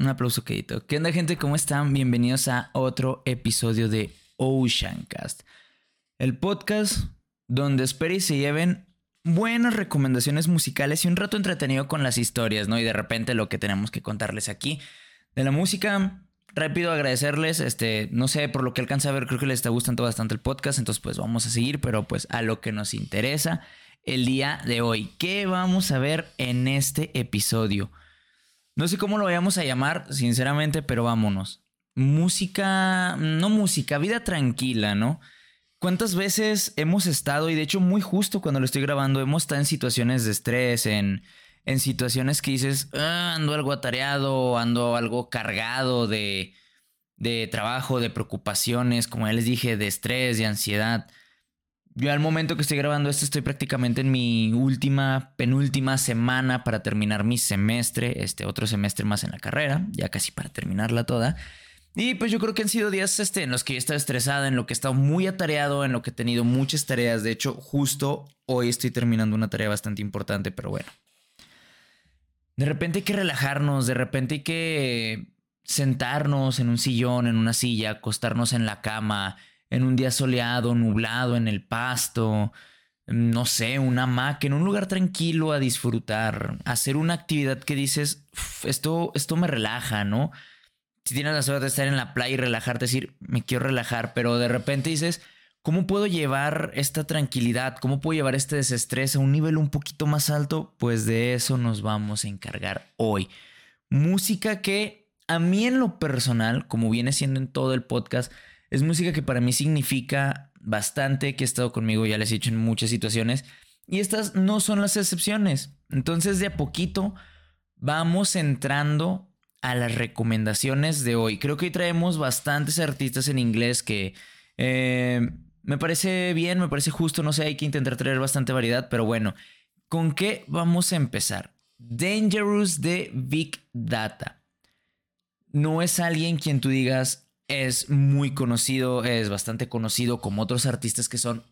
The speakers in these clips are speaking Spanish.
Un aplauso quedito. ¿Qué onda, gente? ¿Cómo están? Bienvenidos a otro episodio de Oceancast. El podcast donde espero y se lleven buenas recomendaciones musicales y un rato entretenido con las historias, ¿no? Y de repente lo que tenemos que contarles aquí de la música. Rápido agradecerles, este, no sé, por lo que alcanza a ver, creo que les está gustando bastante el podcast, entonces pues vamos a seguir, pero pues a lo que nos interesa el día de hoy. ¿Qué vamos a ver en este episodio? No sé cómo lo vayamos a llamar, sinceramente, pero vámonos. Música, no música, vida tranquila, ¿no? ¿Cuántas veces hemos estado, y de hecho muy justo cuando lo estoy grabando, hemos estado en situaciones de estrés, en, en situaciones que dices, ah, ando algo atareado, ando algo cargado de, de trabajo, de preocupaciones, como ya les dije, de estrés, de ansiedad. Yo al momento que estoy grabando esto estoy prácticamente en mi última, penúltima semana para terminar mi semestre, este otro semestre más en la carrera, ya casi para terminarla toda. Y pues yo creo que han sido días este, en los que he estado estresada, en lo que he estado muy atareado, en lo que he tenido muchas tareas. De hecho, justo hoy estoy terminando una tarea bastante importante, pero bueno. De repente hay que relajarnos, de repente hay que sentarnos en un sillón, en una silla, acostarnos en la cama, en un día soleado, nublado, en el pasto, no sé, una hamaca, en un lugar tranquilo a disfrutar, hacer una actividad que dices, esto, esto me relaja, ¿no? Si tienes la suerte de estar en la playa y relajarte, decir, me quiero relajar, pero de repente dices, ¿cómo puedo llevar esta tranquilidad? ¿Cómo puedo llevar este desestrés a un nivel un poquito más alto? Pues de eso nos vamos a encargar hoy. Música que a mí en lo personal, como viene siendo en todo el podcast, es música que para mí significa bastante, que ha estado conmigo, ya les he dicho en muchas situaciones. Y estas no son las excepciones. Entonces de a poquito vamos entrando a las recomendaciones de hoy. Creo que hoy traemos bastantes artistas en inglés que eh, me parece bien, me parece justo, no sé, hay que intentar traer bastante variedad, pero bueno, ¿con qué vamos a empezar? Dangerous de Big Data. No es alguien quien tú digas, es muy conocido, es bastante conocido como otros artistas que son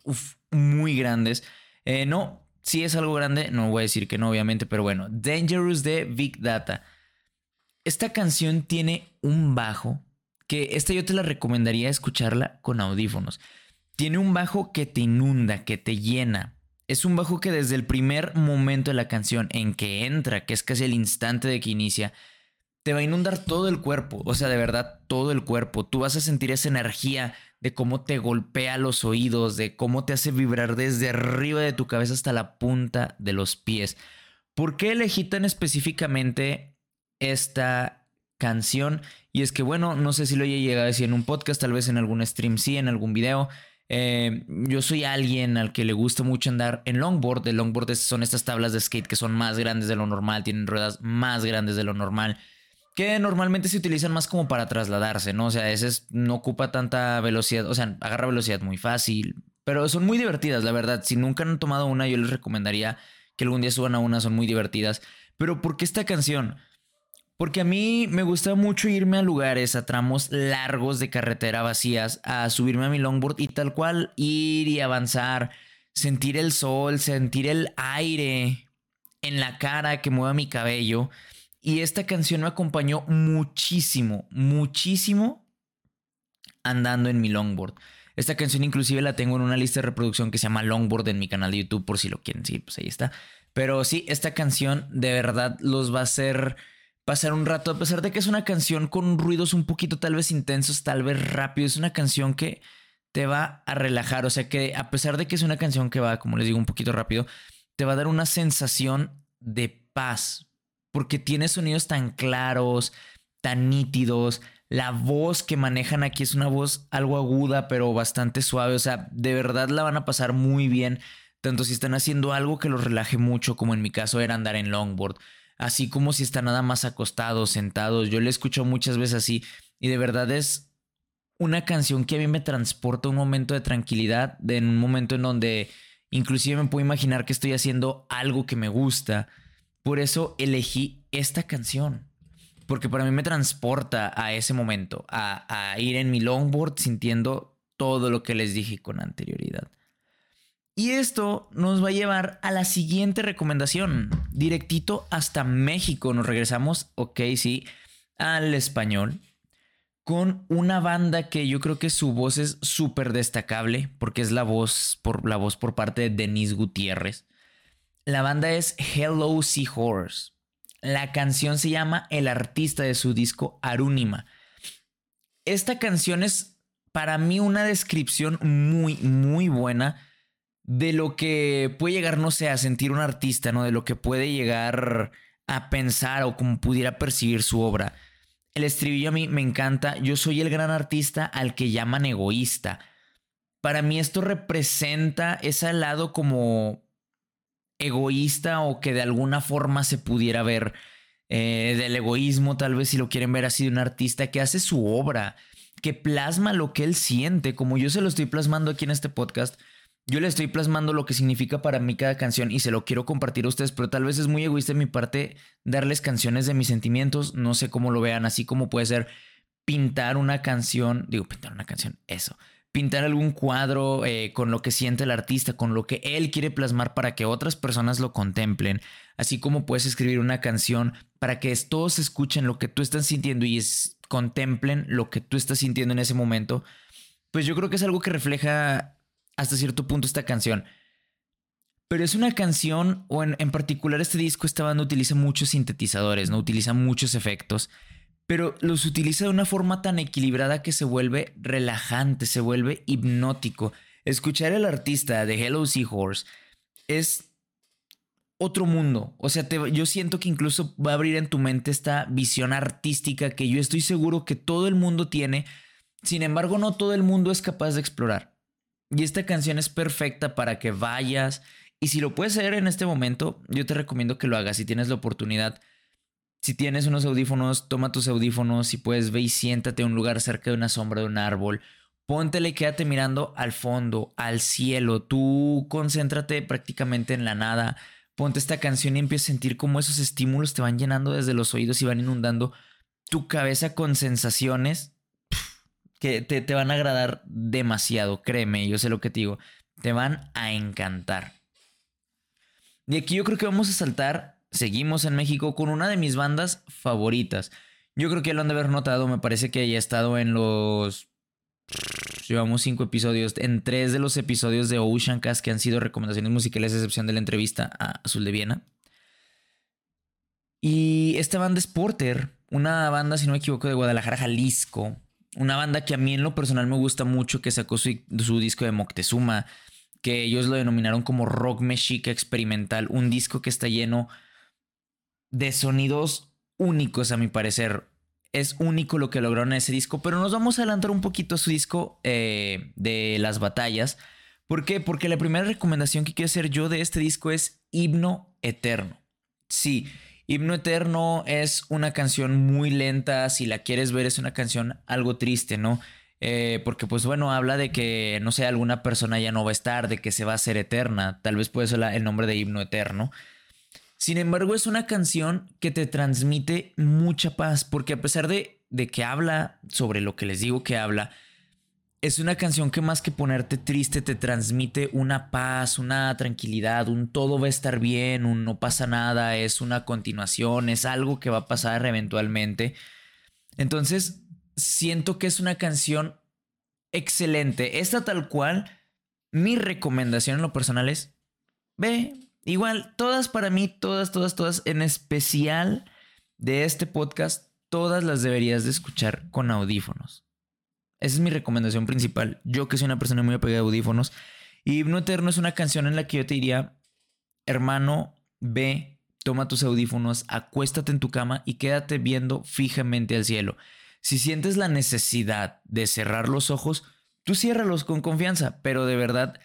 muy grandes. Eh, no, si es algo grande, no voy a decir que no, obviamente, pero bueno, Dangerous de Big Data. Esta canción tiene un bajo que esta yo te la recomendaría escucharla con audífonos. Tiene un bajo que te inunda, que te llena. Es un bajo que desde el primer momento de la canción en que entra, que es casi el instante de que inicia, te va a inundar todo el cuerpo, o sea, de verdad, todo el cuerpo. Tú vas a sentir esa energía de cómo te golpea los oídos, de cómo te hace vibrar desde arriba de tu cabeza hasta la punta de los pies. ¿Por qué elegí tan específicamente esta canción? Y es que, bueno, no sé si lo haya llegado a decir en un podcast, tal vez en algún stream, sí, en algún video. Eh, yo soy alguien al que le gusta mucho andar en longboard. El longboard son estas tablas de skate que son más grandes de lo normal, tienen ruedas más grandes de lo normal que normalmente se utilizan más como para trasladarse, ¿no? O sea, ese no ocupa tanta velocidad, o sea, agarra velocidad muy fácil, pero son muy divertidas, la verdad. Si nunca han tomado una, yo les recomendaría que algún día suban a una, son muy divertidas. Pero ¿por qué esta canción? Porque a mí me gusta mucho irme a lugares, a tramos largos de carretera vacías, a subirme a mi longboard y tal cual ir y avanzar, sentir el sol, sentir el aire en la cara que mueva mi cabello. Y esta canción me acompañó muchísimo, muchísimo andando en mi longboard. Esta canción inclusive la tengo en una lista de reproducción que se llama Longboard en mi canal de YouTube por si lo quieren. Sí, pues ahí está. Pero sí, esta canción de verdad los va a hacer pasar un rato, a pesar de que es una canción con ruidos un poquito tal vez intensos, tal vez rápido. Es una canción que te va a relajar. O sea que a pesar de que es una canción que va, como les digo, un poquito rápido, te va a dar una sensación de paz porque tiene sonidos tan claros, tan nítidos. La voz que manejan aquí es una voz algo aguda, pero bastante suave. O sea, de verdad la van a pasar muy bien. Tanto si están haciendo algo que los relaje mucho, como en mi caso era andar en longboard. Así como si están nada más acostados, sentados. Yo le escucho muchas veces así. Y de verdad es una canción que a mí me transporta un momento de tranquilidad, de un momento en donde inclusive me puedo imaginar que estoy haciendo algo que me gusta por eso elegí esta canción. Porque para mí me transporta a ese momento, a, ir en mi longboard sintiendo todo lo que les dije con anterioridad. Y esto nos va a llevar a la siguiente recomendación. Directito hasta México. Nos regresamos, ok, sí, al español con una banda que yo creo que su voz es súper destacable porque es la voz por, la voz por parte de Denise Gutiérrez. La banda es Hello Seahorse. La canción se llama El artista de su disco Arúnima. Esta canción es para mí una descripción muy, muy buena de lo que puede llegar, no sé, a sentir un artista, ¿no? De lo que puede llegar a pensar o como pudiera percibir su obra. El estribillo a mí me encanta. Yo soy el gran artista al que llaman egoísta. Para mí esto representa ese lado como egoísta o que de alguna forma se pudiera ver eh, del egoísmo, tal vez si lo quieren ver así, de un artista que hace su obra, que plasma lo que él siente, como yo se lo estoy plasmando aquí en este podcast. Yo le estoy plasmando lo que significa para mí cada canción y se lo quiero compartir a ustedes, pero tal vez es muy egoísta de mi parte darles canciones de mis sentimientos, no sé cómo lo vean, así como puede ser pintar una canción, digo, pintar una canción, eso, pintar algún cuadro eh, con lo que siente el artista, con lo que él quiere plasmar para que otras personas lo contemplen, así como puedes escribir una canción para que todos escuchen lo que tú estás sintiendo y contemplen lo que tú estás sintiendo en ese momento, pues yo creo que es algo que refleja hasta cierto punto esta canción. Pero es una canción, o en, en particular este disco, esta banda utiliza muchos sintetizadores, ¿no? Utiliza muchos efectos pero los utiliza de una forma tan equilibrada que se vuelve relajante, se vuelve hipnótico. Escuchar al artista de Hello Seahorse es otro mundo. O sea, yo siento que incluso va a abrir en tu mente esta visión artística que yo estoy seguro que todo el mundo tiene. Sin embargo, no todo el mundo es capaz de explorar. Y esta canción es perfecta para que vayas. Y si lo puedes hacer en este momento, yo te recomiendo que lo hagas si tienes la oportunidad si tienes unos audífonos, toma tus audífonos. Si puedes, ve y siéntate a un lugar cerca de una sombra de un árbol. Póntele y quédate mirando al fondo, al cielo. Tú concéntrate prácticamente en la nada. Ponte esta canción y empieza a sentir cómo esos estímulos te van llenando desde los oídos y van inundando tu cabeza con sensaciones que te, te van a agradar demasiado. Créeme, yo sé lo que te digo. Te van a encantar. Y aquí yo creo que vamos a saltar seguimos en México con una de mis bandas favoritas. Yo creo que lo han de haber notado, me parece que haya estado en los... Llevamos cinco episodios, en tres de los episodios de Ocean Cast que han sido recomendaciones musicales, a excepción de la entrevista a Azul de Viena. Y esta banda es Porter, una banda, si no me equivoco, de Guadalajara, Jalisco. Una banda que a mí en lo personal me gusta mucho, que sacó su, su disco de Moctezuma, que ellos lo denominaron como rock mexica experimental, un disco que está lleno de sonidos únicos a mi parecer. Es único lo que lograron en ese disco, pero nos vamos a adelantar un poquito a su disco eh, de las batallas. ¿Por qué? Porque la primera recomendación que quiero hacer yo de este disco es Himno Eterno. Sí, Himno Eterno es una canción muy lenta, si la quieres ver es una canción algo triste, ¿no? Eh, porque pues bueno, habla de que, no sé, alguna persona ya no va a estar, de que se va a ser eterna, tal vez puede ser el nombre de Himno Eterno. Sin embargo, es una canción que te transmite mucha paz, porque a pesar de, de que habla sobre lo que les digo que habla, es una canción que más que ponerte triste te transmite una paz, una tranquilidad, un todo va a estar bien, un no pasa nada, es una continuación, es algo que va a pasar eventualmente. Entonces, siento que es una canción excelente. Esta tal cual, mi recomendación en lo personal es, ve, Igual, todas para mí, todas, todas, todas, en especial de este podcast, todas las deberías de escuchar con audífonos. Esa es mi recomendación principal. Yo que soy una persona muy apegada a audífonos. Y Himno Eterno es una canción en la que yo te diría, hermano, ve, toma tus audífonos, acuéstate en tu cama y quédate viendo fijamente al cielo. Si sientes la necesidad de cerrar los ojos, tú ciérralos con confianza, pero de verdad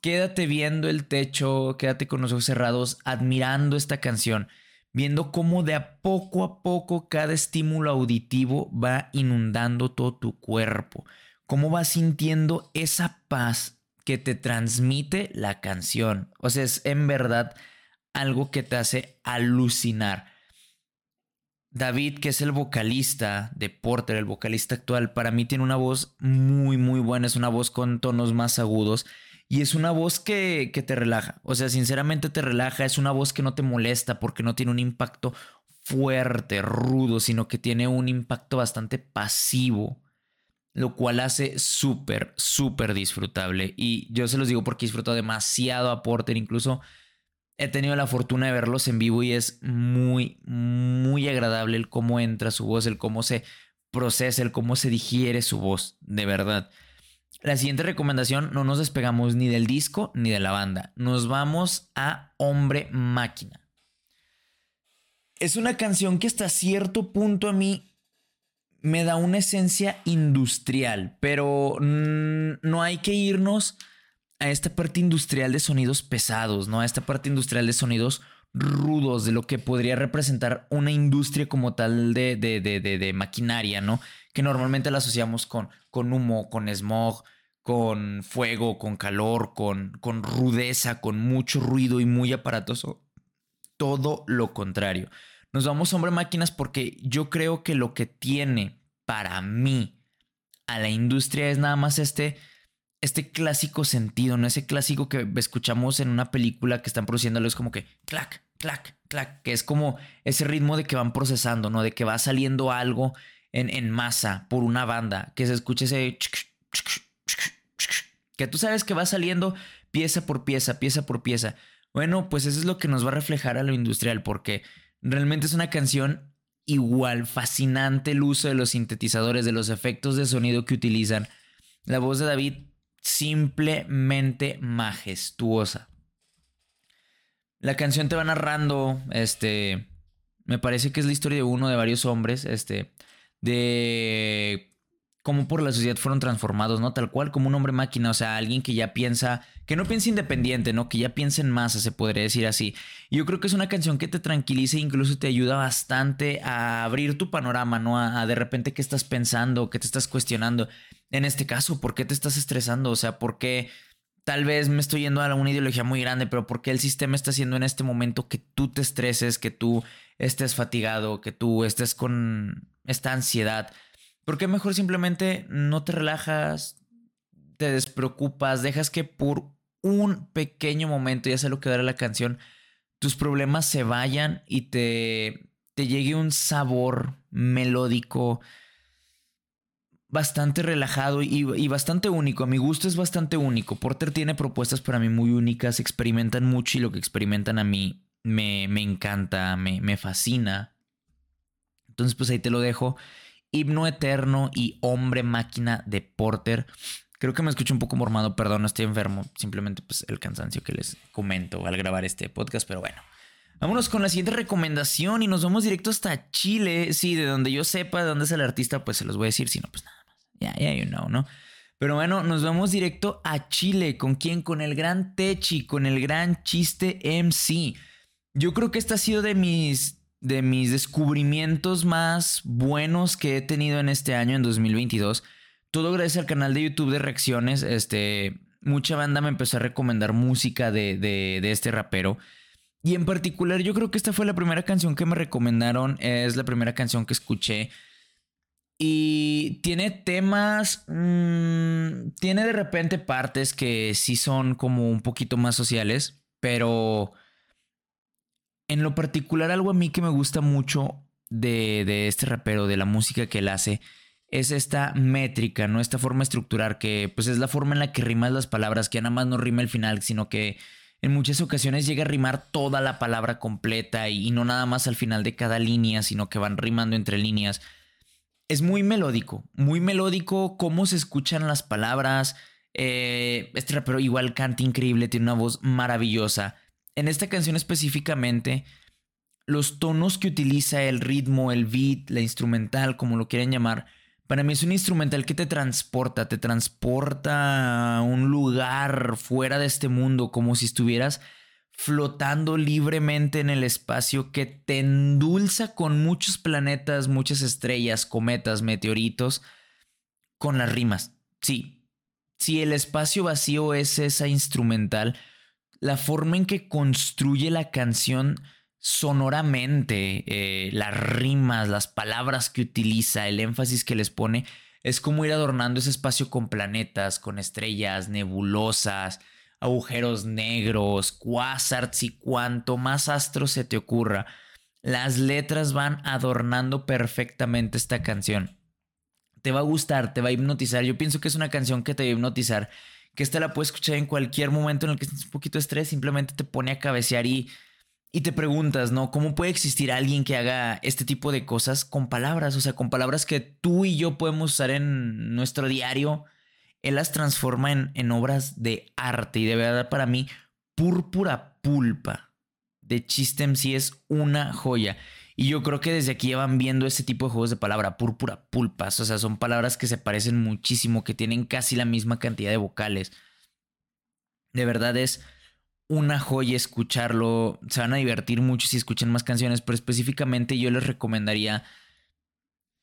quédate viendo el techo, quédate con los ojos cerrados, admirando esta canción, viendo cómo de a poco a poco cada estímulo auditivo va inundando todo tu cuerpo, cómo vas sintiendo esa paz que te transmite la canción. O sea, es en verdad algo que te hace alucinar. David, que es el vocalista de Porter, el vocalista actual, para mí tiene una voz muy, muy buena, es una voz con tonos más agudos y es una voz que, te relaja. O sea, sinceramente te relaja. Es una voz que no te molesta porque no tiene un impacto fuerte, rudo, sino que tiene un impacto bastante pasivo, lo cual hace súper, súper disfrutable. Y yo se los digo porque disfruto demasiado a Porter, incluso he tenido la fortuna de verlos en vivo y es muy, muy agradable el cómo entra su voz, el cómo se procesa, el cómo se digiere su voz, de verdad. La siguiente recomendación, no nos despegamos ni del disco ni de la banda, nos vamos a Hombre Máquina. Es una canción que hasta cierto punto a mí me da una esencia industrial, pero no hay que irnos a esta parte industrial de sonidos pesados, ¿no? A esta parte industrial de sonidos rudos, de lo que podría representar una industria como tal de, de, de, de maquinaria, ¿no? Que normalmente la asociamos con, con humo, con smog, con fuego, con calor, con, con rudeza, con mucho ruido y muy aparatoso. Todo lo contrario. Nos vamos hombre máquinas porque yo creo que lo que tiene para mí a la industria es nada más este este clásico sentido, ¿no? Ese clásico que escuchamos en una película que están produciéndolo es como que clac, clac, clac, que es como ese ritmo de que van procesando, ¿no? De que va saliendo algo en, masa por una banda, que se escuche ese... Que tú sabes que va saliendo pieza por pieza, pieza por pieza. Bueno, pues eso es lo que nos va a reflejar a lo industrial, porque realmente es una canción igual, fascinante el uso de los sintetizadores, de los efectos de sonido que utilizan. La voz de David simplemente majestuosa. La canción te va narrando, este, me parece que es la historia de uno de varios hombres, este, de cómo por la sociedad fueron transformados, ¿no? Tal cual como un hombre máquina, o sea, alguien que ya piensa, que no piensa independiente, ¿no? Que ya piensa en masa, se podría decir así. Y yo creo que es una canción que te tranquiliza e incluso te ayuda bastante a abrir tu panorama, ¿no? A, a de repente qué estás pensando, qué te estás cuestionando en este caso, ¿por qué te estás estresando? O sea, ¿por qué tal vez me estoy yendo a una ideología muy grande, pero por qué el sistema está haciendo en este momento que tú te estreses, que tú estés fatigado, que tú estés con esta ansiedad? ¿Por qué mejor simplemente no te relajas, te despreocupas, dejas que por un pequeño momento, ya sé lo que dará la canción, tus problemas se vayan y te, te llegue un sabor melódico, bastante relajado y, bastante único. A mi gusto es bastante único. Porter tiene propuestas para mí muy únicas, experimentan mucho y lo que experimentan a mí me, me encanta, me, me fascina. Entonces pues ahí te lo dejo. Himno Eterno y Hombre Máquina de Porter. Creo que me escucho un poco mormado, perdón, estoy enfermo. Simplemente pues el cansancio que les comento al grabar este podcast, pero bueno. Vámonos con la siguiente recomendación y nos vamos directo hasta Chile. Sí, de donde yo sepa de dónde es el artista, pues se los voy a decir, si no, pues nada ya, ya, you know, ¿no? Pero bueno, nos vamos directo a Chile. ¿Con quién? Con el gran Techi, con el gran Chiste MC. Yo creo que este ha sido de mis, de mis descubrimientos más buenos que he tenido en este año, en 2022. Todo gracias al canal de YouTube de reacciones. Este, mucha banda me empezó a recomendar música de, de, este rapero. Y en particular, yo creo que esta fue la primera canción que me recomendaron. Es la primera canción que escuché y tiene temas, mm, tiene de repente partes que sí son como un poquito más sociales, pero en lo particular algo a mí que me gusta mucho de, de este rapero, de la música que él hace, es esta métrica, ¿no? Esta forma estructurar que pues es la forma en la que rimas las palabras, que nada más no rima el final, sino que en muchas ocasiones llega a rimar toda la palabra completa y no nada más al final de cada línea, sino que van rimando entre líneas es muy melódico, muy melódico, cómo se escuchan las palabras. Eh, este rapero igual canta increíble, tiene una voz maravillosa. En esta canción específicamente, los tonos que utiliza, el ritmo, el beat, la instrumental, como lo quieran llamar, para mí es un instrumental que te transporta, te transporta a un lugar fuera de este mundo, como si estuvieras flotando libremente en el espacio que te endulza con muchos planetas, muchas estrellas, cometas, meteoritos, con las rimas. Sí, si el espacio vacío es esa instrumental, la forma en que construye la canción sonoramente, eh, las rimas, las palabras que utiliza, el énfasis que les pone, es como ir adornando ese espacio con planetas, con estrellas, nebulosas, agujeros negros, quasars y cuanto más astros se te ocurra. Las letras van adornando perfectamente esta canción. Te va a gustar, te va a hipnotizar. Yo pienso que es una canción que te va a hipnotizar. Que esta la puedes escuchar en cualquier momento en el que estés un poquito de estrés. Simplemente te pone a cabecear y, y te preguntas, ¿no? ¿Cómo puede existir alguien que haga este tipo de cosas con palabras? O sea, con palabras que tú y yo podemos usar en nuestro diario. Él las transforma en, en obras de arte. Y de verdad, para mí, púrpura pulpa de Chistem sí es una joya. Y yo creo que desde aquí ya van viendo ese tipo de juegos de palabra, púrpura, pulpas. O sea, son palabras que se parecen muchísimo, que tienen casi la misma cantidad de vocales. De verdad es una joya escucharlo. Se van a divertir mucho si escuchan más canciones, pero específicamente yo les recomendaría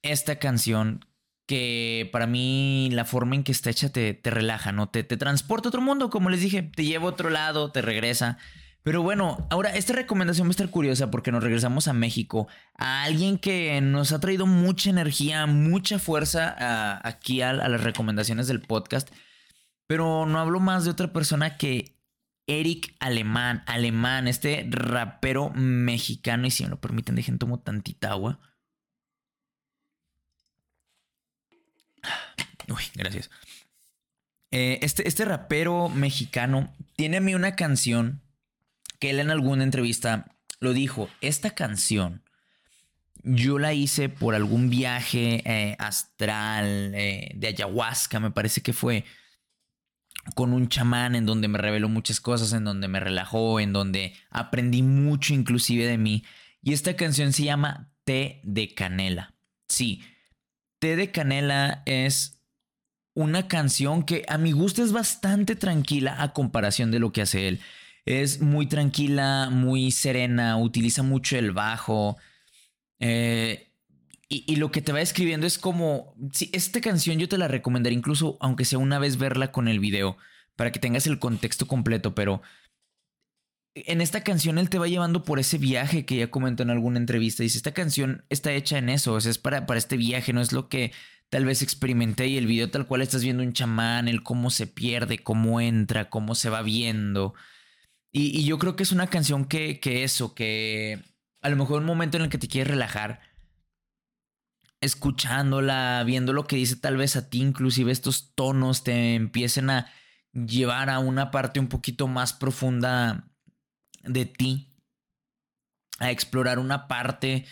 esta canción que para mí la forma en que está hecha te, te relaja, ¿no? Te, te transporta a otro mundo, como les dije, te lleva a otro lado, te regresa. Pero bueno, ahora esta recomendación va a estar curiosa porque nos regresamos a México, a alguien que nos ha traído mucha energía, mucha fuerza aquí a, las recomendaciones del podcast. Pero no hablo más de otra persona que Eric Alemán, Alemán, este rapero mexicano. Y si me lo permiten, dejen tomo tantita agua. Uy, gracias. Eh, este, este rapero mexicano tiene a mí una canción que él en alguna entrevista lo dijo, esta canción yo la hice por algún viaje eh, astral eh, de ayahuasca, me parece que fue con un chamán en donde me reveló muchas cosas, en donde me relajó, en donde aprendí mucho inclusive de mí. Y esta canción se llama Té de Canela. Sí, Té de Canela es una canción que a mi gusto es bastante tranquila a comparación de lo que hace él. Es muy tranquila, muy serena, utiliza mucho el bajo. Eh, y, lo que te va escribiendo es como, si esta canción yo te la recomendaría incluso, aunque sea una vez verla con el video, para que tengas el contexto completo, pero en esta canción él te va llevando por ese viaje que ya comentó en alguna entrevista. Dice, esta canción está hecha en eso, o sea, es para, para este viaje, no es lo que tal vez experimenté y el video tal cual estás viendo un chamán, el cómo se pierde, cómo entra, cómo se va viendo. Y, yo creo que es una canción que, eso, que a lo mejor un momento en el que te quieres relajar, escuchándola, viendo lo que dice tal vez a ti, inclusive estos tonos te empiecen a llevar a una parte un poquito más profunda de ti, a explorar una parte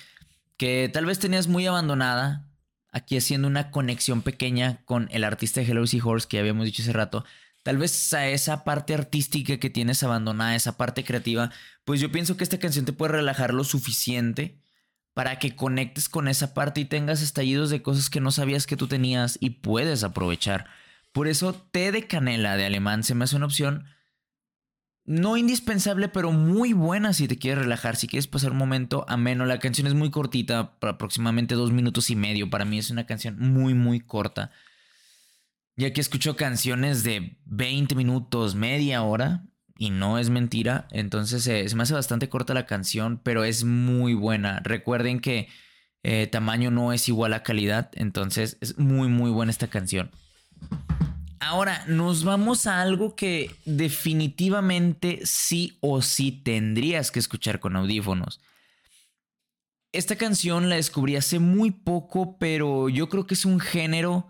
que tal vez tenías muy abandonada, aquí haciendo una conexión pequeña con el artista de Hello Horse que habíamos dicho hace rato, tal vez a esa parte artística que tienes abandonada, esa parte creativa, pues yo pienso que esta canción te puede relajar lo suficiente para que conectes con esa parte y tengas estallidos de cosas que no sabías que tú tenías y puedes aprovechar. Por eso té de canela de alemán se me hace una opción no indispensable, pero muy buena si te quieres relajar, si quieres pasar un momento ameno. La canción es muy cortita, aproximadamente dos minutos y medio. Para mí es una canción muy, muy corta. Ya que escucho canciones de 20 minutos, media hora, y no es mentira. Entonces se me hace bastante corta la canción, pero es muy buena. Recuerden que eh, tamaño no es igual a calidad, entonces es muy, muy buena esta canción. Ahora nos vamos a algo que definitivamente sí o sí tendrías que escuchar con audífonos. Esta canción la descubrí hace muy poco, pero yo creo que es un género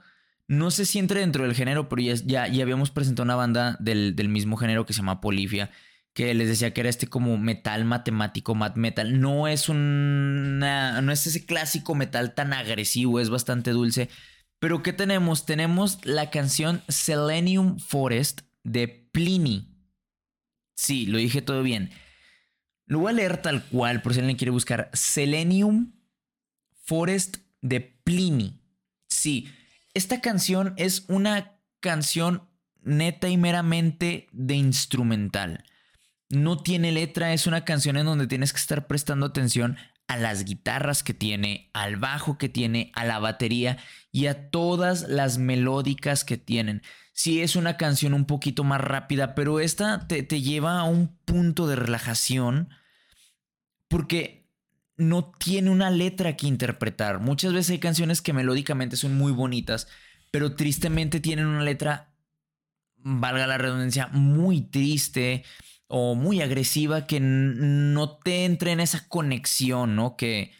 no sé si entre dentro del género, pero ya, ya, habíamos presentado una banda del, mismo género que se llama Polifia, que les decía que era este como metal matemático, mat metal. No es una, no es ese clásico metal tan agresivo, es bastante dulce. Pero ¿qué tenemos? Tenemos la canción Selenium Forest de Pliny. Sí, lo dije todo bien. Lo voy a leer tal cual, por si alguien quiere buscar. Selenium Forest de Pliny. Sí, esta canción es una canción neta y meramente de instrumental. No tiene letra, es una canción en donde tienes que estar prestando atención a las guitarras que tiene, al bajo que tiene, a la batería y a todas las melódicas que tienen. Sí es una canción un poquito más rápida, pero esta te, te lleva a un punto de relajación porque no tiene una letra que interpretar. Muchas veces hay canciones que melódicamente son muy bonitas, pero tristemente tienen una letra, valga la redundancia, muy triste. o muy agresiva que no te entre en esa conexión, ¿no? Que,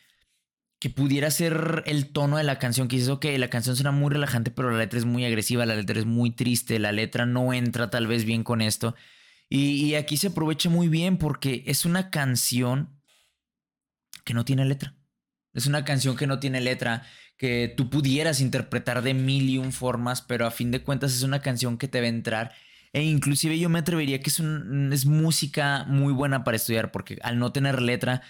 que pudiera ser el tono de la canción, que dices, ok, la canción suena muy relajante, pero la letra es muy agresiva, la letra es muy triste, la letra no entra tal vez bien con esto. Y, y aquí se aprovecha muy bien porque es una canción que no tiene letra. Es una canción que no tiene letra, que tú pudieras interpretar de mil y un formas, pero a fin de cuentas es una canción que te va a entrar e inclusive yo me atrevería que es, es música muy buena para estudiar, porque al no tener letra,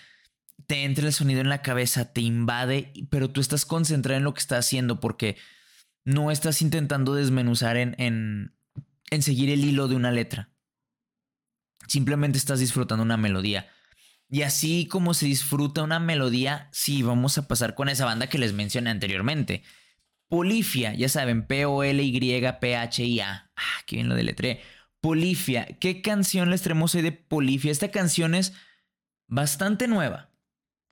te entra el sonido en la cabeza, te invade, pero tú estás concentrado en lo que estás haciendo porque no estás intentando desmenuzar en, en, en seguir el hilo de una letra. Simplemente estás disfrutando una melodía. Y así como se disfruta una melodía, sí, vamos a pasar con esa banda que les mencioné anteriormente. Polifia, ya saben, P-O-L-Y-P-H-I-A. Ah, qué bien lo deletré. Polifia, ¿qué canción les traemos hoy de Polifia? Esta canción es bastante nueva.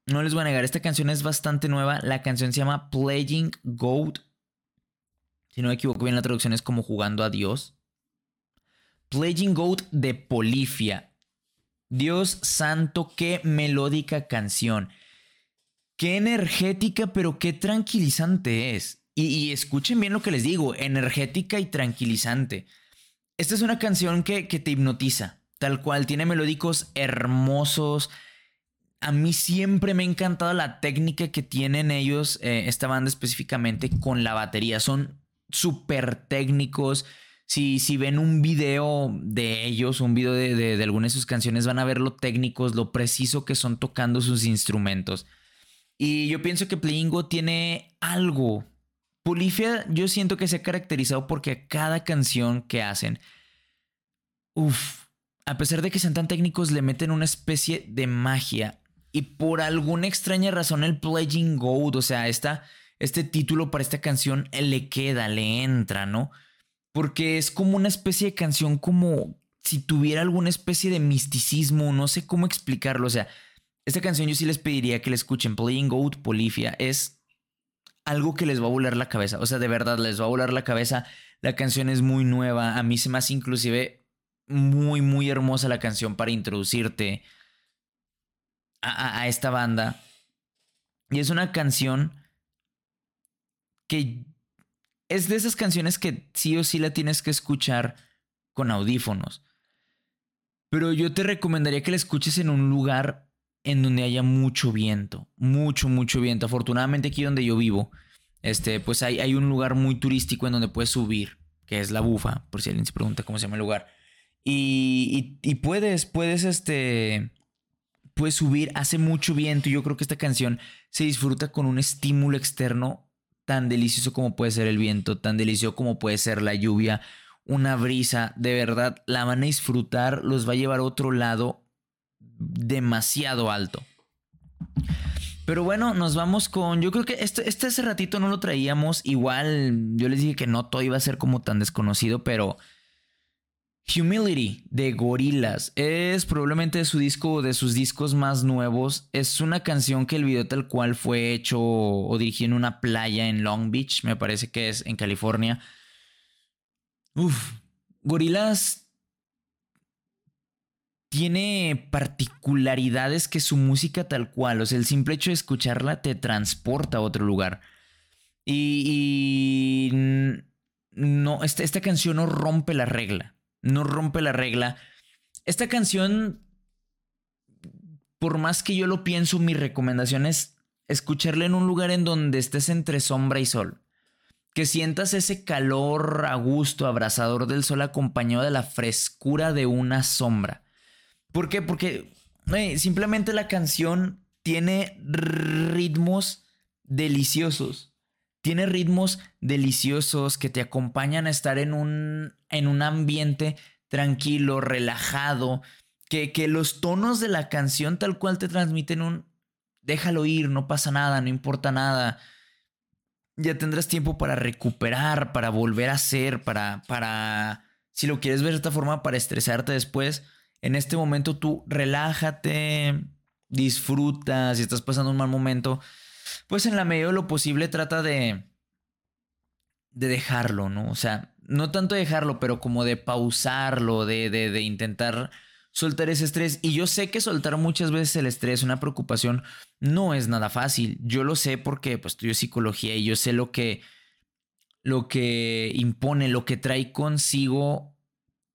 No les voy a negar, esta canción es bastante nueva. La canción se llama Playing Goat. Si no me equivoco bien, la traducción es como jugando a Dios. Playing Goat de Polifia. Dios santo, qué melódica canción. Qué energética, pero qué tranquilizante es. Y, escuchen bien lo que les digo, energética y tranquilizante. Esta es una canción que, te hipnotiza, tal cual, tiene melódicos hermosos. A mí siempre me ha encantado la técnica que tienen ellos, eh, esta banda específicamente, con la batería. Son súper técnicos. Si, si, ven un video de ellos, un video de, de, alguna de sus canciones, van a ver lo técnicos, lo preciso que son tocando sus instrumentos. Y yo pienso que Playingo tiene algo, Polifia yo siento que se ha caracterizado porque cada canción que hacen, uff, a pesar de que sean tan técnicos, le meten una especie de magia. Y por alguna extraña razón el Pledging Gold, o sea, esta, este título para esta canción le queda, le entra, ¿no? Porque es como una especie de canción como si tuviera alguna especie de misticismo, no sé cómo explicarlo, o sea, esta canción yo sí les pediría que la escuchen, Playing Gold Polifia, es algo que les va a volar la cabeza. O sea, de verdad, les va a volar la cabeza. La canción es muy nueva. A mí se me hace inclusive muy, muy hermosa la canción para introducirte a, esta banda. Y es una canción que es de esas canciones que sí o sí la tienes que escuchar con audífonos. Pero yo te recomendaría que la escuches en un lugar en donde haya mucho viento, mucho, mucho viento. Afortunadamente aquí donde yo vivo, este, pues hay, hay un lugar muy turístico en donde puedes subir, que es la bufa, por si alguien se pregunta cómo se llama el lugar. Y, y, puedes, puedes, este, puedes subir, hace mucho viento. Yo creo que esta canción se disfruta con un estímulo externo tan delicioso como puede ser el viento, tan delicioso como puede ser la lluvia, una brisa, de verdad, la van a disfrutar, los va a llevar a otro lado demasiado alto. Pero bueno, nos vamos con. Yo creo que este, este hace ratito no lo traíamos. Igual yo les dije que no todo iba a ser como tan desconocido, pero. Humility de Gorillaz es probablemente su disco de sus discos más nuevos. Es una canción que el video tal cual fue hecho o dirigido en una playa en Long Beach, me parece que es en California. Uf, Gorillaz tiene particularidades que su música tal cual, o sea, el simple hecho de escucharla te transporta a otro lugar. Y, no, esta, esta canción no rompe la regla, no rompe la regla. Esta canción, por más que yo lo pienso, mi recomendación es escucharla en un lugar en donde estés entre sombra y sol. Que sientas ese calor a gusto, abrasador del sol acompañado de la frescura de una sombra. ¿Por qué? Porque simplemente la canción tiene ritmos deliciosos. Tiene ritmos deliciosos que te acompañan a estar en un, en un ambiente tranquilo, relajado, que, que los tonos de la canción tal cual te transmiten un déjalo ir, no pasa nada, no importa nada. Ya tendrás tiempo para recuperar, para volver a hacer, para, para, si lo quieres ver de esta forma, para estresarte después en este momento tú relájate, disfruta, si estás pasando un mal momento, pues en la medida de lo posible trata de de dejarlo, ¿no? O sea, no tanto dejarlo, pero como de pausarlo, de, de, de intentar soltar ese estrés. Y yo sé que soltar muchas veces el estrés, una preocupación, no es nada fácil. Yo lo sé porque pues estudio psicología y yo sé lo que, lo que impone, lo que trae consigo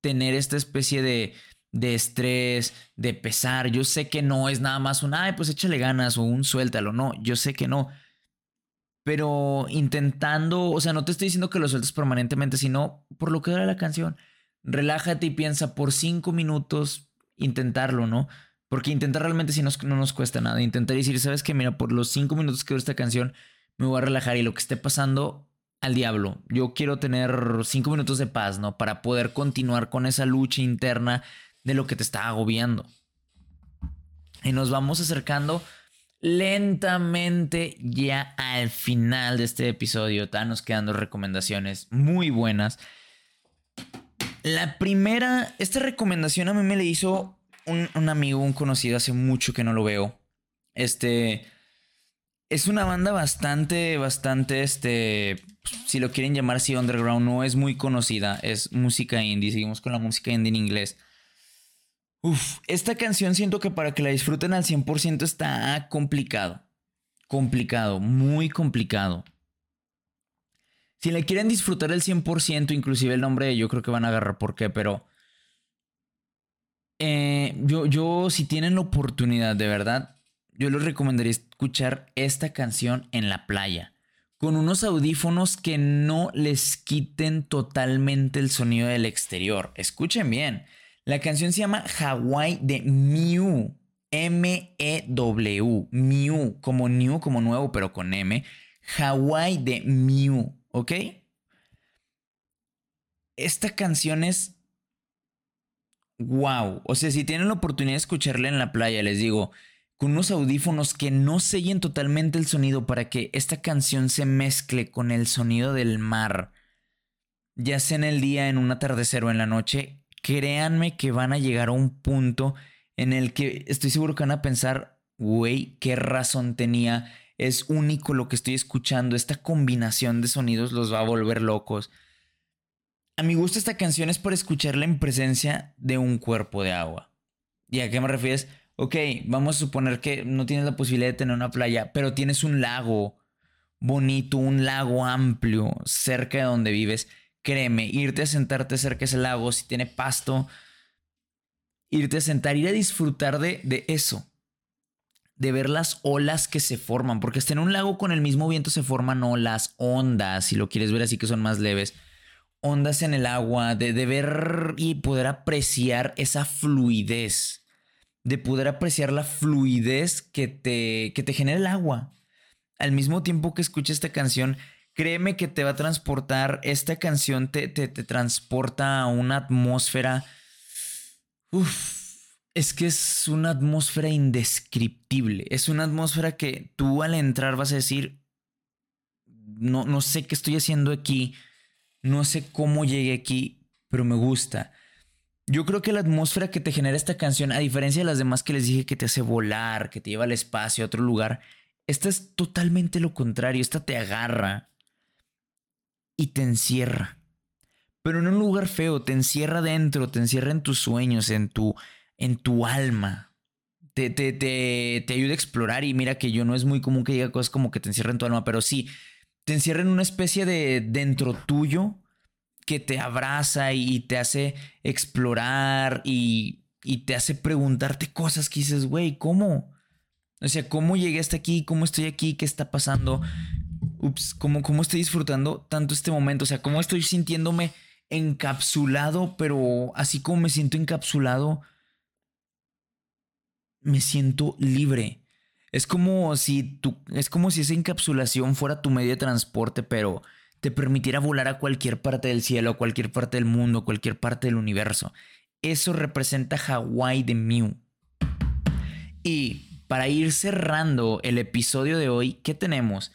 tener esta especie de, de estrés, de pesar. Yo sé que no es nada más un, ay, pues échale ganas o un suéltalo. No, yo sé que no. Pero intentando, o sea, no te estoy diciendo que lo sueltes permanentemente, sino por lo que dura la canción. Relájate y piensa por cinco minutos intentarlo, ¿no? Porque intentar realmente si no nos cuesta nada. Intentar decir, ¿sabes qué? Mira, por los cinco minutos que dura esta canción, me voy a relajar y lo que esté pasando, al diablo. Yo quiero tener cinco minutos de paz, ¿no? Para poder continuar con esa lucha interna de lo que te está agobiando. Y nos vamos acercando lentamente ya al final de este episodio. Están nos quedando recomendaciones muy buenas. La primera, esta recomendación a mí me la hizo un, un, amigo, un conocido, hace mucho que no lo veo. Este. Es una banda bastante, bastante, este. Si lo quieren llamar así, underground, no es muy conocida. Es música indie. Seguimos con la música indie en inglés. Uf, esta canción siento que para que la disfruten al 100% está complicado. Complicado, muy complicado. Si la quieren disfrutar al 100%, inclusive el nombre, yo creo que van a agarrar por qué, pero... Eh, yo, yo, si tienen la oportunidad, de verdad, yo les recomendaría escuchar esta canción en la playa. Con unos audífonos que no les quiten totalmente el sonido del exterior. Escuchen bien. La canción se llama Hawaii de Mew. M-E-W. Mew. Como new, como nuevo, pero con M. Hawaii de Mew. ¿Ok? Esta canción es. Wow. O sea, si tienen la oportunidad de escucharla en la playa, les digo, con unos audífonos que no sellen totalmente el sonido para que esta canción se mezcle con el sonido del mar, ya sea en el día, en un atardecer o en la noche, créanme que van a llegar a un punto en el que estoy seguro que van a pensar, güey, qué razón tenía, es único lo que estoy escuchando, esta combinación de sonidos los va a volver locos. A mi gusto esta canción es por escucharla en presencia de un cuerpo de agua. ¿Y a qué me refieres? Ok, vamos a suponer que no tienes la posibilidad de tener una playa, pero tienes un lago bonito, un lago amplio cerca de donde vives créeme, irte a sentarte cerca de ese lago, si tiene pasto, irte a sentar, ir a disfrutar de, de eso, de ver las olas que se forman, porque hasta en un lago con el mismo viento se forman olas, ondas, si lo quieres ver así que son más leves, ondas en el agua, de, de ver y poder apreciar esa fluidez, de poder apreciar la fluidez que te, que te genera el agua. Al mismo tiempo que escuchas esta canción, Créeme que te va a transportar, esta canción te, te, transporta a una atmósfera... Es que es una atmósfera indescriptible. Es una atmósfera que tú al entrar vas a decir, no, no sé qué estoy haciendo aquí, no sé cómo llegué aquí, pero me gusta. Yo creo que la atmósfera que te genera esta canción, a diferencia de las demás que les dije que te hace volar, que te lleva al espacio, a otro lugar, esta es totalmente lo contrario, esta te agarra, y te encierra. Pero en un lugar feo, te encierra dentro, te encierra en tus sueños, en tu, en tu alma. Te, te, te, te ayuda a explorar y mira que yo no es muy común que diga cosas como que te encierra en tu alma, pero sí, te encierra en una especie de dentro tuyo que te abraza y te hace explorar y, y te hace preguntarte cosas que dices, güey, ¿cómo? O sea, ¿cómo llegué hasta aquí? ¿Cómo estoy aquí? ¿Qué está pasando? Ups, ¿cómo, cómo estoy disfrutando tanto este momento, o sea, cómo estoy sintiéndome encapsulado, pero así como me siento encapsulado, me siento libre. Es como si tu, es como si esa encapsulación fuera tu medio de transporte, pero te permitiera volar a cualquier parte del cielo, a cualquier parte del mundo, a cualquier parte del universo. Eso representa Hawái de Mew. Y para ir cerrando el episodio de hoy, ¿qué tenemos?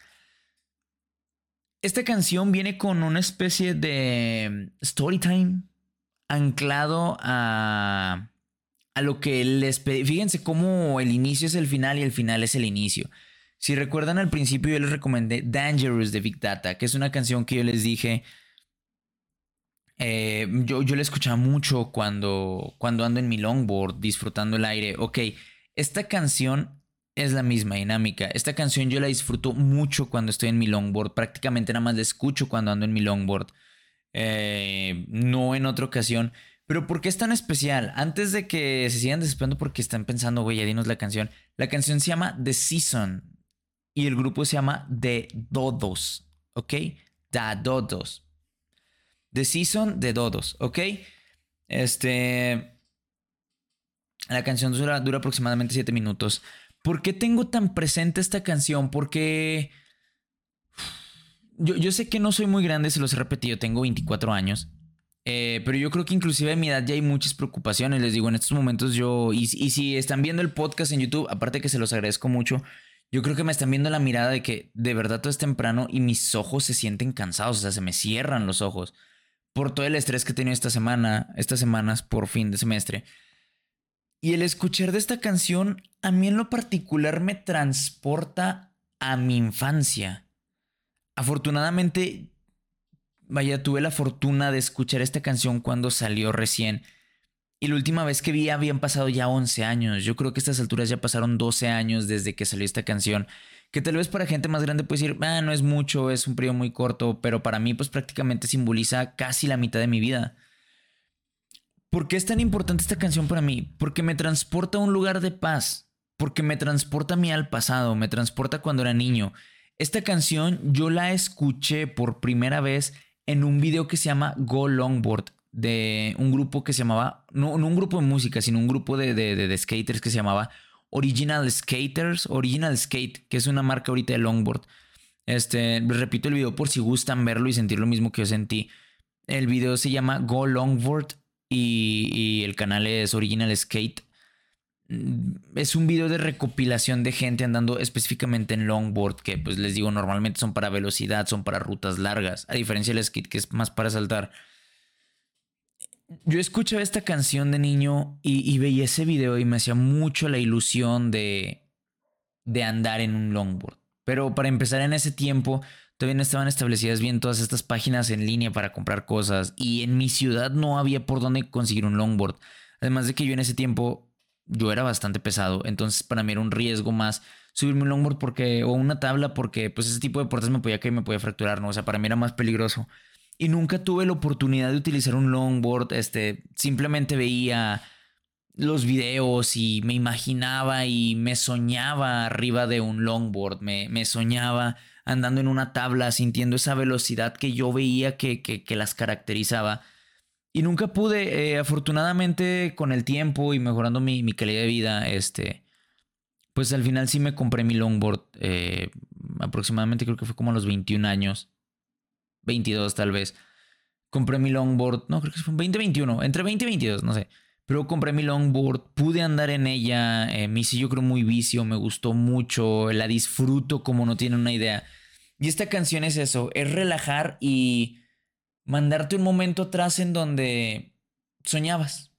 Esta canción viene con una especie de story time anclado a, a lo que les Fíjense cómo el inicio es el final y el final es el inicio. Si recuerdan al principio yo les recomendé Dangerous de Big Data, que es una canción que yo les dije eh, yo, yo la escuchaba mucho cuando, cuando ando en mi longboard, disfrutando el aire. Ok, esta canción es la misma dinámica. Esta canción yo la disfruto mucho cuando estoy en mi longboard. Prácticamente nada más la escucho cuando ando en mi longboard. Eh, no en otra ocasión. Pero ¿por qué es tan especial? Antes de que se sigan desesperando porque están pensando, güey, ya dinos la canción. La canción se llama The Season y el grupo se llama The Dodos, ¿ok? The Dodos. The Season The Dodos, ¿ok? Este... La canción dura, dura aproximadamente 7 minutos. ¿Por qué tengo tan presente esta canción? Porque... Yo, sé que no soy muy grande, se los he repetido, tengo 24 años. Eh, pero yo creo que inclusive a mi edad ya hay muchas preocupaciones. Les digo, en estos momentos yo... Y, y, si están viendo el podcast en YouTube, aparte que se los agradezco mucho, yo creo que me están viendo la mirada de que de verdad todo es temprano y mis ojos se sienten cansados, o sea, se me cierran los ojos por todo el estrés que he tenido esta semana, estas semanas por fin de semestre. Y el escuchar de esta canción a mí en lo particular me transporta a mi infancia. Afortunadamente, vaya, tuve la fortuna de escuchar esta canción cuando salió recién. Y la última vez que vi habían pasado ya 11 años. Yo creo que a estas alturas ya pasaron 12 años desde que salió esta canción. Que tal vez para gente más grande puede decir, ah, no es mucho, es un periodo muy corto, pero para mí pues prácticamente simboliza casi la mitad de mi vida. ¿Por qué es tan importante esta canción para mí? Porque me transporta a un lugar de paz, porque me transporta a mí al pasado, me transporta cuando era niño. Esta canción yo la escuché por primera vez en un video que se llama Go Longboard de un grupo que se llamaba, no, un grupo de música, sino un grupo de, de, skaters que se llamaba Original Skaters, Original Skate, que es una marca ahorita de longboard. Este, repito el video por si gustan verlo y sentir lo mismo que yo sentí. El video se llama Go Longboard y, y el canal es Original Skate. Mm, es un video de recopilación de gente andando específicamente en longboard, que pues les digo, normalmente son para velocidad, son para rutas largas, a diferencia del skate que es más para saltar yo escuchaba esta canción de niño y, veía ese video y me hacía mucho la ilusión de, de andar en un longboard. Pero para empezar en ese tiempo, todavía no estaban establecidas bien todas estas páginas en línea para comprar cosas y en mi ciudad no había por dónde conseguir un longboard. Además de que yo en ese tiempo yo era bastante pesado, entonces para mí era un riesgo más subirme un longboard porque o una tabla porque pues ese tipo de deportes me podía caer me podía fracturar, ¿no? O sea, para mí era más peligroso y nunca tuve la oportunidad de utilizar un longboard. Este, simplemente veía los videos y me imaginaba y me soñaba arriba de un longboard. Me, me soñaba andando en una tabla, sintiendo esa velocidad que yo veía que, que, las caracterizaba. Y nunca pude, eh, afortunadamente, con el tiempo y mejorando mi, mi, calidad de vida, este, pues al final sí me compré mi longboard. Eh, aproximadamente creo que fue como a los 21 años. 22 tal vez. Compré mi longboard, no, creo que fue 2021, entre 20 y 22, no sé. Pero compré mi longboard, pude andar en ella, eh, me hice yo creo muy vicio, me gustó mucho, la disfruto como no tienen una idea. Y esta canción es eso, es relajar y mandarte un momento atrás en donde soñabas,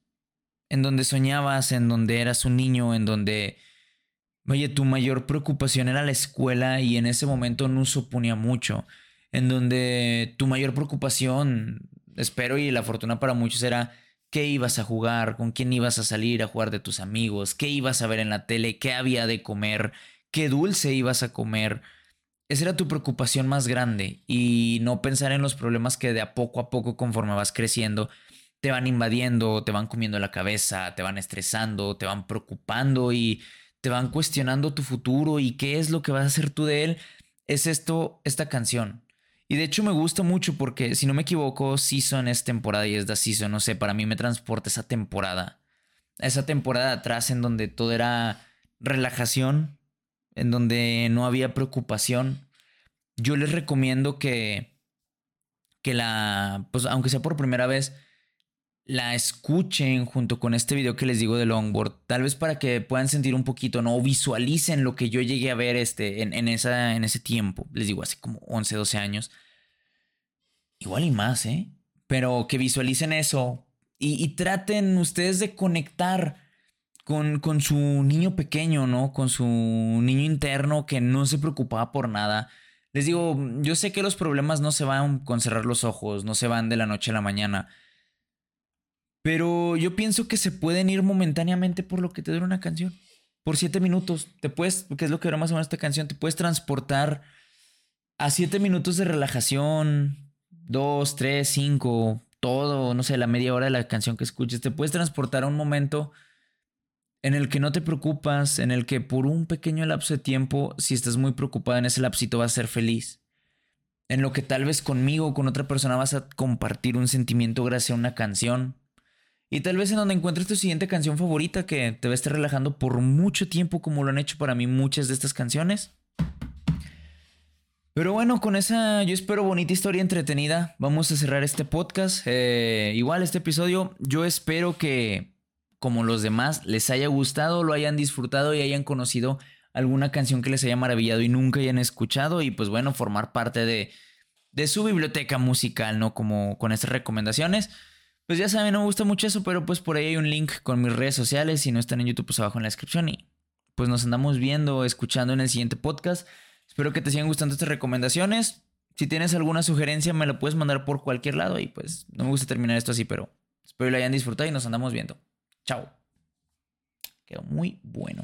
en donde soñabas, en donde eras un niño, en donde, oye, tu mayor preocupación era la escuela y en ese momento no suponía mucho en donde tu mayor preocupación, espero y la fortuna para muchos era qué ibas a jugar, con quién ibas a salir a jugar de tus amigos, qué ibas a ver en la tele, qué había de comer, qué dulce ibas a comer. Esa era tu preocupación más grande y no pensar en los problemas que de a poco a poco conforme vas creciendo te van invadiendo, te van comiendo la cabeza, te van estresando, te van preocupando y te van cuestionando tu futuro y qué es lo que vas a hacer tú de él. Es esto, esta canción. Y de hecho me gusta mucho porque, si no me equivoco, Season es temporada y es The Season. No sé, para mí me transporta esa temporada. Esa temporada atrás en donde todo era relajación, en donde no había preocupación. Yo les recomiendo que, que la, pues aunque sea por primera vez, la escuchen junto con este video que les digo de longboard, tal vez para que puedan sentir un poquito, ¿no? O visualicen lo que yo llegué a ver este, en, esa, en ese tiempo, les digo, hace como 11, 12 años. Igual y más, ¿eh? Pero que visualicen eso y, traten ustedes de conectar con, con, su niño pequeño, ¿no? Con su niño interno que no se preocupaba por nada. Les digo, yo sé que los problemas no se van con cerrar los ojos, no se van de la noche a la mañana. Pero yo pienso que se pueden ir momentáneamente por lo que te dura una canción. Por siete minutos. Te puedes, que es lo que dura más o menos esta canción, te puedes transportar a siete minutos de relajación, dos, tres, cinco, todo, no sé, la media hora de la canción que escuches. Te puedes transportar a un momento en el que no te preocupas, en el que por un pequeño lapso de tiempo, si estás muy preocupada en ese lapsito, vas a ser feliz. En lo que tal vez conmigo o con otra persona vas a compartir un sentimiento gracias a una canción. Y tal vez en donde encuentres tu siguiente canción favorita que te va a estar relajando por mucho tiempo como lo han hecho para mí muchas de estas canciones. Pero bueno, con esa yo espero bonita historia entretenida. Vamos a cerrar este podcast. Eh, igual este episodio, yo espero que como los demás les haya gustado, lo hayan disfrutado y hayan conocido alguna canción que les haya maravillado y nunca hayan escuchado y pues bueno, formar parte de, de su biblioteca musical, ¿no? Como con estas recomendaciones. Pues ya saben, no me gusta mucho eso, pero pues por ahí hay un link con mis redes sociales. Si no están en YouTube, pues abajo en la descripción. Y pues nos andamos viendo, escuchando en el siguiente podcast. Espero que te sigan gustando estas recomendaciones. Si tienes alguna sugerencia, me la puedes mandar por cualquier lado. Y pues no me gusta terminar esto así, pero espero que lo hayan disfrutado y nos andamos viendo. Chao. Quedó muy bueno.